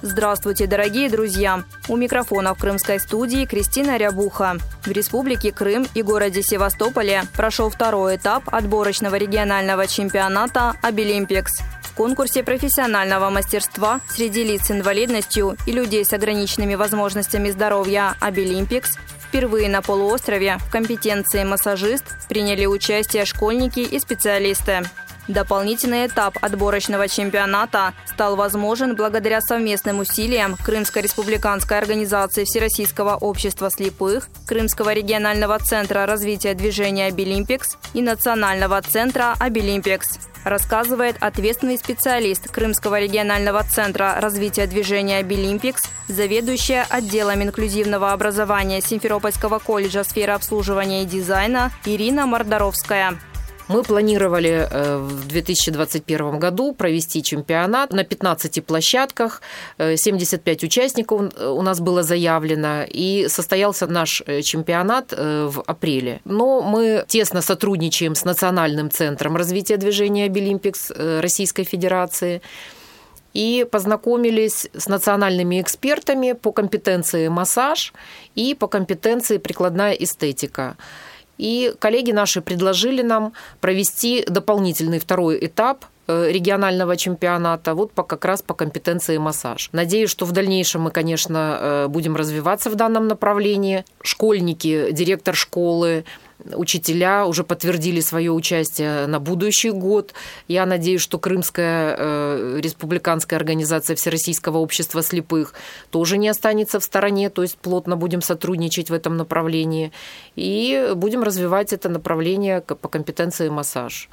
Здравствуйте, дорогие друзья! У микрофона в крымской студии Кристина Рябуха. В Республике Крым и городе Севастополе прошел второй этап отборочного регионального чемпионата «Абилимпикс». Конкурсе профессионального мастерства среди лиц с инвалидностью и людей с ограниченными возможностями здоровья «Абилимпикс» Впервые на полуострове в компетенции массажист приняли участие школьники и специалисты. Дополнительный этап отборочного чемпионата стал возможен благодаря совместным усилиям Крымской республиканской организации Всероссийского общества слепых, Крымского регионального центра развития движения «Абилимпикс» и Национального центра «Абилимпикс» рассказывает ответственный специалист Крымского регионального центра развития движения «Абилимпикс», заведующая отделом инклюзивного образования Симферопольского колледжа сферы обслуживания и дизайна Ирина Мордоровская. Мы планировали э, в 2021 году провести чемпионат на 15 площадках. 75 э, участников у нас было заявлено, и состоялся наш э, чемпионат в апреле. Но мы тесно сотрудничаем с Национальным центром развития движения Абилимпикс Российской Федерации и познакомились с национальными экспертами по компетенции массаж и по компетенции прикладная эстетика. И коллеги наши предложили нам провести дополнительный второй этап э, регионального чемпионата, вот по, как раз по компетенции массаж. Надеюсь, что в дальнейшем мы, конечно, э, будем развиваться в данном направлении. Школьники, директор школы, учителя уже подтвердили свое участие на будущий год. Я надеюсь, что Крымская э, республиканская организация Всероссийского общества слепых тоже не останется в стороне, то есть плотно будем сотрудничать в этом направлении и будем развивать это направление по компетенции массаж.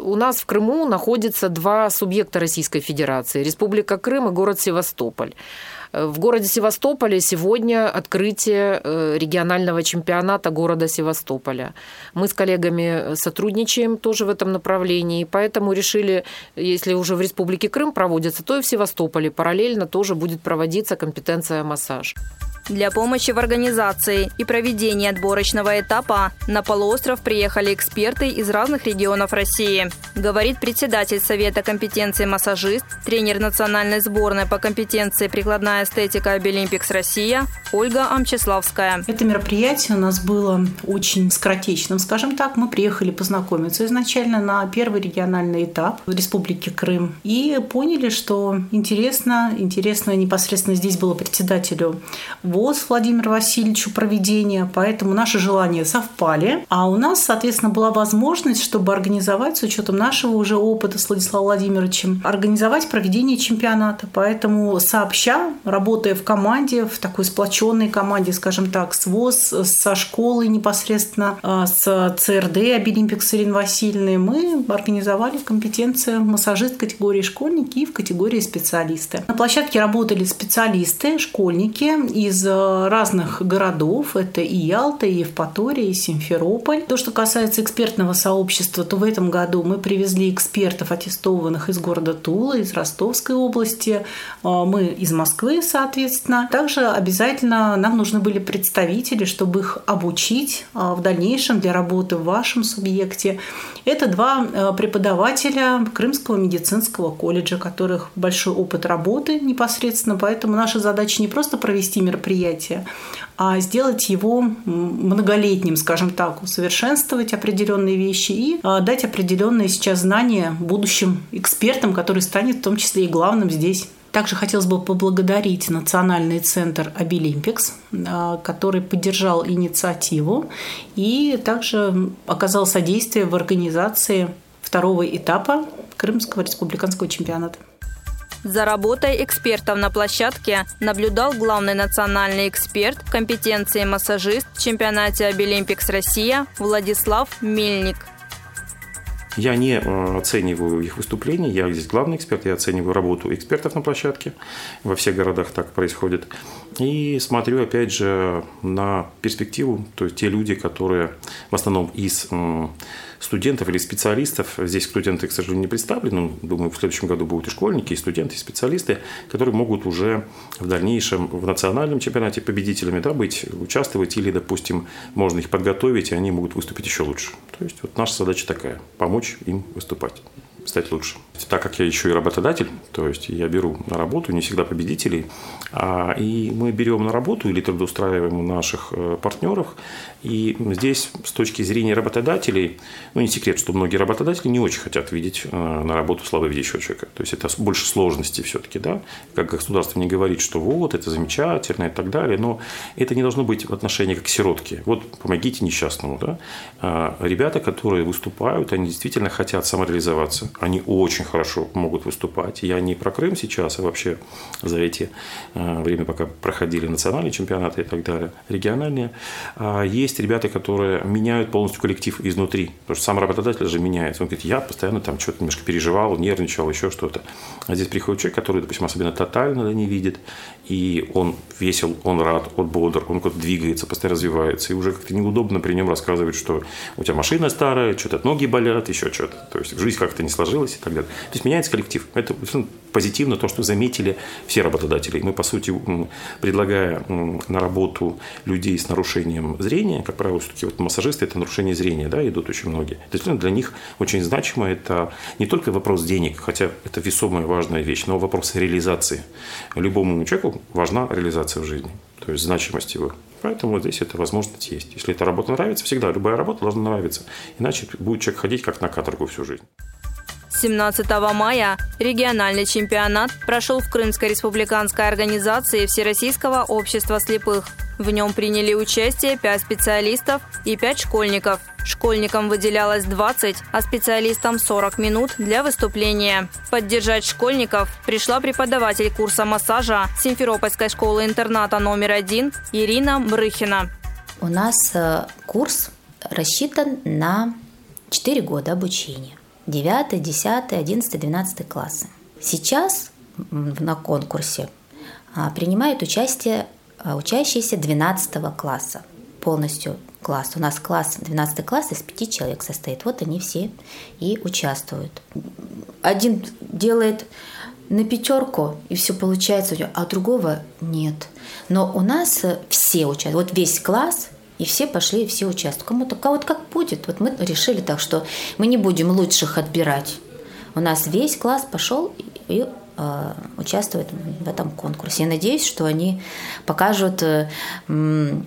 У нас в Крыму находится два субъекта Российской Федерации – Республика Крым и город Севастополь. В городе Севастополе сегодня открытие э, регионального чемпионата города Севастополя. Мы с коллегами сотрудничаем тоже в этом направлении, поэтому решили, если уже в Республике Крым проводится, то и в Севастополе параллельно тоже будет проводиться компетенция массаж. Для помощи в организации и проведении отборочного этапа на полуостров приехали эксперты из разных регионов России. Говорит председатель Совета компетенции массажист, тренер национальной сборной по компетенции прикладная эстетика Обилимпикс Россия Ольга Амчеславская. Это мероприятие у нас было очень скоротечным, скажем так. Мы приехали познакомиться изначально на первый региональный этап в Республике Крым и поняли, что интересно, интересно непосредственно здесь было председателю ВОЗ Владимиру Васильевичу проведения, поэтому наши желания совпали. А у нас, соответственно, была возможность, чтобы организовать, с учетом нашего уже опыта с Владиславом Владимировичем, организовать проведение чемпионата. Поэтому сообща, работая в команде, в такой сплоченной команде, скажем так, с ВОЗ, со школой непосредственно, а, с ЦРД Обилимпикс Ирины Васильевны, мы организовали компетенцию массажист категории школьники и в категории специалисты. На площадке работали специалисты, школьники из разных городов. Это и Ялта, и Евпатория, и Симферополь. То, что касается экспертного сообщества, то в этом году мы привезли экспертов, аттестованных из города Тула, из Ростовской области. Э, мы из Москвы, соответственно. Также обязательно нам нужны были представители, чтобы их обучить э, в дальнейшем для работы в вашем субъекте. Это два преподавателя Крымского медицинского колледжа, которых большой опыт работы непосредственно, поэтому наша задача не просто провести мероприятие, мероприятие, а сделать его многолетним, скажем так, усовершенствовать определенные вещи и а, дать определенные сейчас знания будущим экспертам, который станет в том числе и главным здесь. Также хотелось бы поблагодарить Национальный центр Обилимпикс, а, который поддержал инициативу и также оказал содействие в организации второго этапа Крымского республиканского чемпионата. За работой экспертов на площадке наблюдал главный национальный эксперт компетенции массажист в чемпионате Обилимпикс Россия Владислав Мельник. Я не э, оцениваю их выступления, я здесь главный эксперт, я оцениваю работу экспертов на площадке. Во всех городах так происходит. И смотрю, опять же, на перспективу, то есть те люди, которые в основном из студентов или специалистов, здесь студенты, к сожалению, не представлены, думаю, в следующем году будут и школьники, и студенты, и специалисты, которые могут уже в дальнейшем в национальном чемпионате победителями да, быть, участвовать, или, допустим, можно их подготовить, и они могут выступить еще лучше. То есть вот наша задача такая – помочь им выступать стать лучше. Так как я еще и работодатель, то есть я беру на работу не всегда победителей, а, и мы берем на работу или трудоустраиваем наших э, партнеров. И здесь с точки зрения работодателей, ну не секрет, что многие работодатели не очень хотят видеть э, на работу слабовидящего человека. То есть это больше сложности все-таки, да. Как государство не говорит, что вот, это замечательно и так далее, но это не должно быть в отношении как сиротки. Вот помогите несчастному, да. А, ребята, которые выступают, они действительно хотят самореализоваться. Они очень хорошо могут выступать. Я не про Крым сейчас, а вообще за эти э, время, пока проходили национальные чемпионаты и так далее, региональные. А есть ребята, которые меняют полностью коллектив изнутри. Потому что сам работодатель же меняется. Он говорит, я постоянно там что-то немножко переживал, нервничал, еще что-то. А здесь приходит человек, который, допустим, особенно тотально не видит, и он весел, он рад, он бодр, он куда-то двигается, постоянно развивается. И уже как-то неудобно при нем рассказывать, что у тебя машина старая, что-то ноги болят, еще что-то. То есть жизнь как-то не сложилась и так далее. То есть меняется коллектив. Это позитивно то, что заметили все работодатели. Мы, по сути, предлагая на работу людей с нарушением зрения, как правило, все-таки вот массажисты – это нарушение зрения, да, идут очень многие. То есть для них очень значимо это не только вопрос денег, хотя это весомая важная вещь, но вопрос реализации. Любому человеку важна реализация в жизни, то есть значимость его. Поэтому здесь эта возможность есть. Если эта работа нравится, всегда любая работа должна нравиться. Иначе будет человек ходить как на каторгу всю жизнь. 17 мая региональный чемпионат прошел в Крымской республиканской организации Всероссийского общества слепых. В нем приняли участие 5 специалистов и 5 школьников. Школьникам выделялось 20, а специалистам 40 минут для выступления. Поддержать школьников пришла преподаватель курса массажа Симферопольской школы-интерната номер один Ирина Брыхина. У нас э, курс рассчитан на 4 года обучения. 9, 10, 11, 12 классы. Сейчас на конкурсе а, принимают участие а, учащиеся 12 класса. Полностью класс. У нас класс, 12 класс из 5 человек состоит. Вот они все и участвуют. Один делает на пятерку, и все получается, а другого нет. Но у нас все участвуют. Вот весь класс и все пошли, и все участвуют. Кому-то кого-то как будет. Вот мы решили так, что мы не будем лучших отбирать. У нас весь класс пошел и участвуют в этом конкурсе. Я надеюсь, что они покажут э,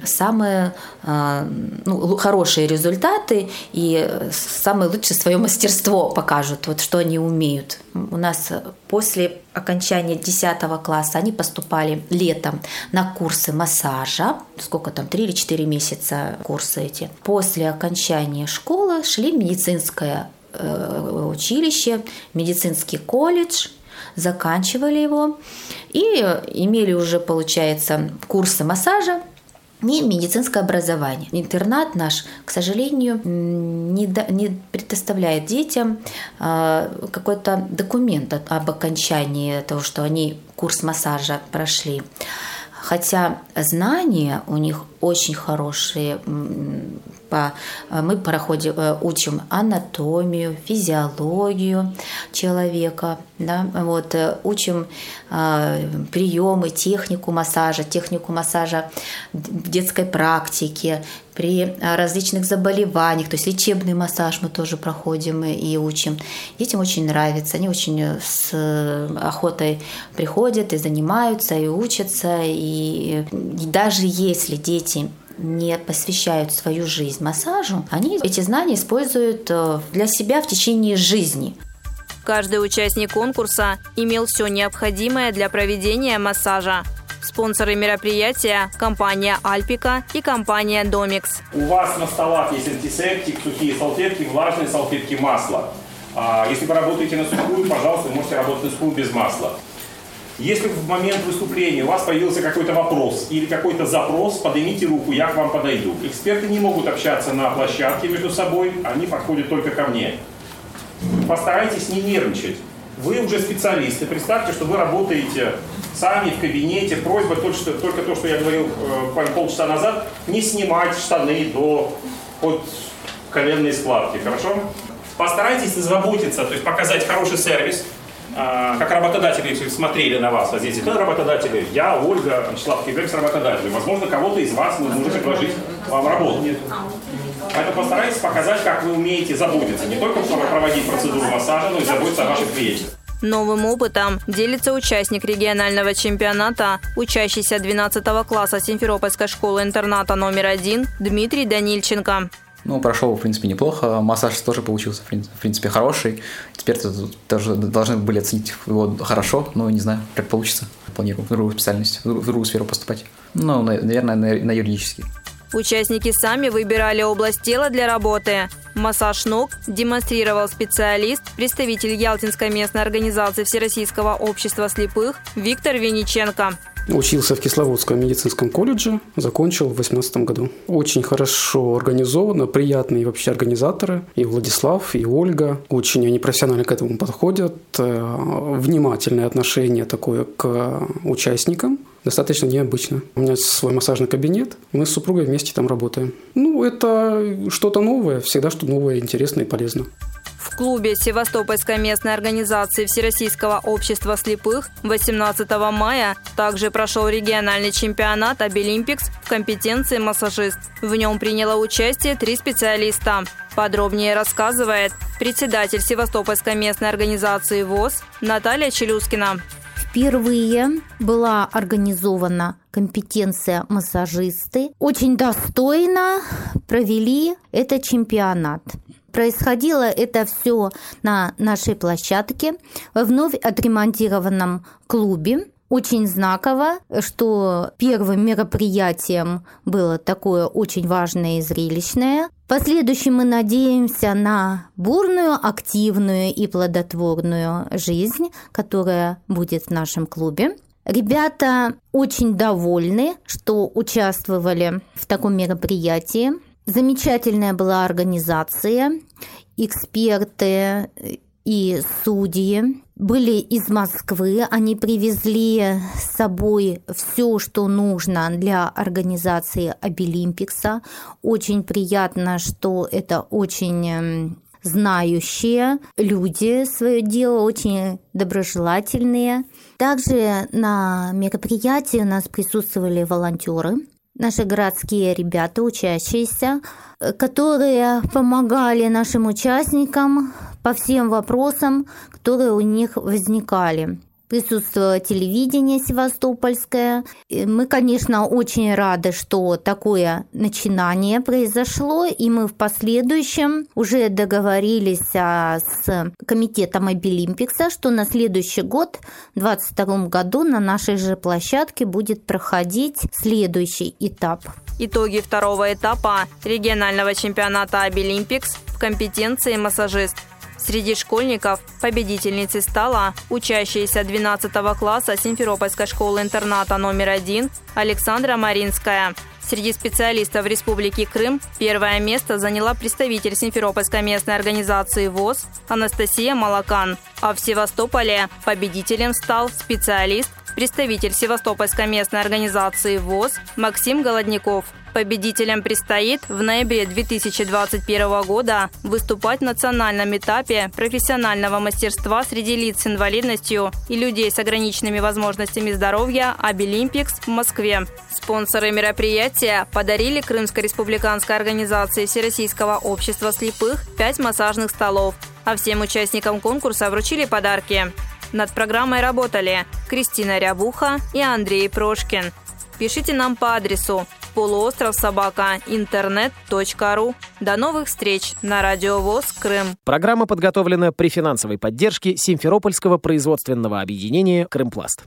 самые э, ну, хорошие результаты и самое лучшее свое мастерство покажут, вот что они умеют. У нас после окончания 10 класса они поступали летом на курсы массажа. Сколько там, 3 или 4 месяца курсы эти. После окончания школы шли в медицинское училище, медицинский колледж – заканчивали его и имели уже, получается, курсы массажа, и медицинское образование. Интернат наш, к сожалению, не, до, не предоставляет детям э, какой-то документ об окончании того, что они курс массажа прошли. Хотя знания у них очень хорошие. Мы проходим, э, учим анатомию, физиологию человека, да, вот, э, учим приемы, технику массажа, технику массажа в детской практике, при различных заболеваниях, то есть лечебный массаж мы тоже проходим и учим. Детям очень нравится, они очень с охотой приходят и занимаются, и учатся, и, и даже если дети не посвящают свою жизнь массажу, они эти знания используют э, для себя в течение жизни. Каждый участник конкурса имел все необходимое для проведения массажа. Спонсоры мероприятия – компания «Альпика» и компания «Домикс». У вас на столах есть антисептик, сухие салфетки, влажные салфетки, масло. А если вы работаете на сухую, пожалуйста, вы можете работать на сухую без масла. Если в момент выступления у вас появился какой-то вопрос или какой-то запрос, поднимите руку, я к вам подойду. Эксперты не могут общаться на площадке между собой, они подходят только ко мне. постарайтесь не нервничать. Вы уже специалисты. Представьте, что вы работаете сами в кабинете. Просьба только, что, только то, что я говорил э, полчаса назад, не снимать штаны до под коленной складки. Хорошо? Постарайтесь заботиться, то есть показать хороший сервис, как работодатели смотрели на вас, а здесь кто работодатели? Я, Ольга, Вячеслав Киберс, работодатели. Возможно, кого-то из вас мы можем предложить вам работу. Поэтому постарайтесь показать, как вы умеете заботиться. Не только чтобы проводить процедуру массажа, но и заботиться о ваших клиентах. Новым опытом делится участник регионального чемпионата, учащийся 12 класса Симферопольской школы-интерната номер один Дмитрий Данильченко. Ну, прошел, в принципе, неплохо. Массаж тоже получился, в принципе, хороший. Теперь тоже должны были оценить его хорошо, но не знаю, как получится. Планирую в другую специальность, в другую сферу поступать. Ну, наверное, на, на юридический. Участники сами выбирали область тела для работы. Массаж ног демонстрировал специалист, представитель Ялтинской местной организации Всероссийского общества слепых Виктор Вениченко. Учился в Кисловодском медицинском колледже, закончил в 2018 году. Очень хорошо организовано, приятные вообще организаторы. И Владислав, и Ольга. Очень они профессионально к этому подходят. Э, внимательное отношение такое к участникам достаточно необычно. У меня свой массажный кабинет, мы с супругой вместе там работаем. Ну, это что-то новое, всегда что новое, интересное и полезно. В клубе Севастопольской местной организации Всероссийского общества слепых 18 мая также прошел региональный чемпионат Обилимпикс в компетенции массажист. В нем приняло участие три специалиста. Подробнее рассказывает председатель Севастопольской местной организации ВОЗ Наталья Челюскина. Впервые была организована компетенция массажисты. Очень достойно провели этот чемпионат. Происходило это все на нашей площадке, вновь отремонтированном клубе. Очень знаково, что первым мероприятием было такое очень важное и зрелищное. В последующем мы надеемся на бурную, активную и плодотворную жизнь, которая будет в нашем клубе. Ребята очень довольны, что участвовали в таком мероприятии. Замечательная была организация, эксперты и судьи были из Москвы. Они привезли с собой все, что нужно для организации Обилимпикса. Очень приятно, что это очень эм, знающие люди свое дело, очень доброжелательные. Также на мероприятии у нас присутствовали волонтеры – наши городские ребята, учащиеся, э, которые помогали нашим участникам по всем вопросам, которые у них возникали присутствовало телевидение севастопольское. Мы, конечно, очень рады, что такое начинание произошло, и мы в последующем уже договорились а, с комитетом Обилимпикса, что на следующий год, в 2022 году, на нашей же площадке будет проходить следующий этап. Итоги второго этапа регионального чемпионата Обилимпикс в компетенции массажист – Среди школьников победительницей стала учащаяся 12 класса Симферопольской школы-интерната номер один Александра Маринская. Среди специалистов Республики Крым первое место заняла представитель Симферопольской местной организации ВОЗ Анастасия Малакан. А в Севастополе победителем стал специалист, представитель Севастопольской местной организации ВОЗ Максим Голодников – Победителям предстоит в ноябре 2021 года выступать в национальном этапе профессионального мастерства среди лиц с инвалидностью и людей с ограниченными возможностями здоровья «Обилимпикс» в Москве. Спонсоры мероприятия подарили Крымской республиканской организации Всероссийского общества слепых пять массажных столов, а всем участникам конкурса вручили подарки. Над программой работали Кристина Рябуха и Андрей Прошкин. Пишите нам по адресу полуостров собака интернет.ру. До новых встреч на Радио ВОЗ Крым. Программа подготовлена при финансовой поддержке Симферопольского производственного объединения «Крымпласт».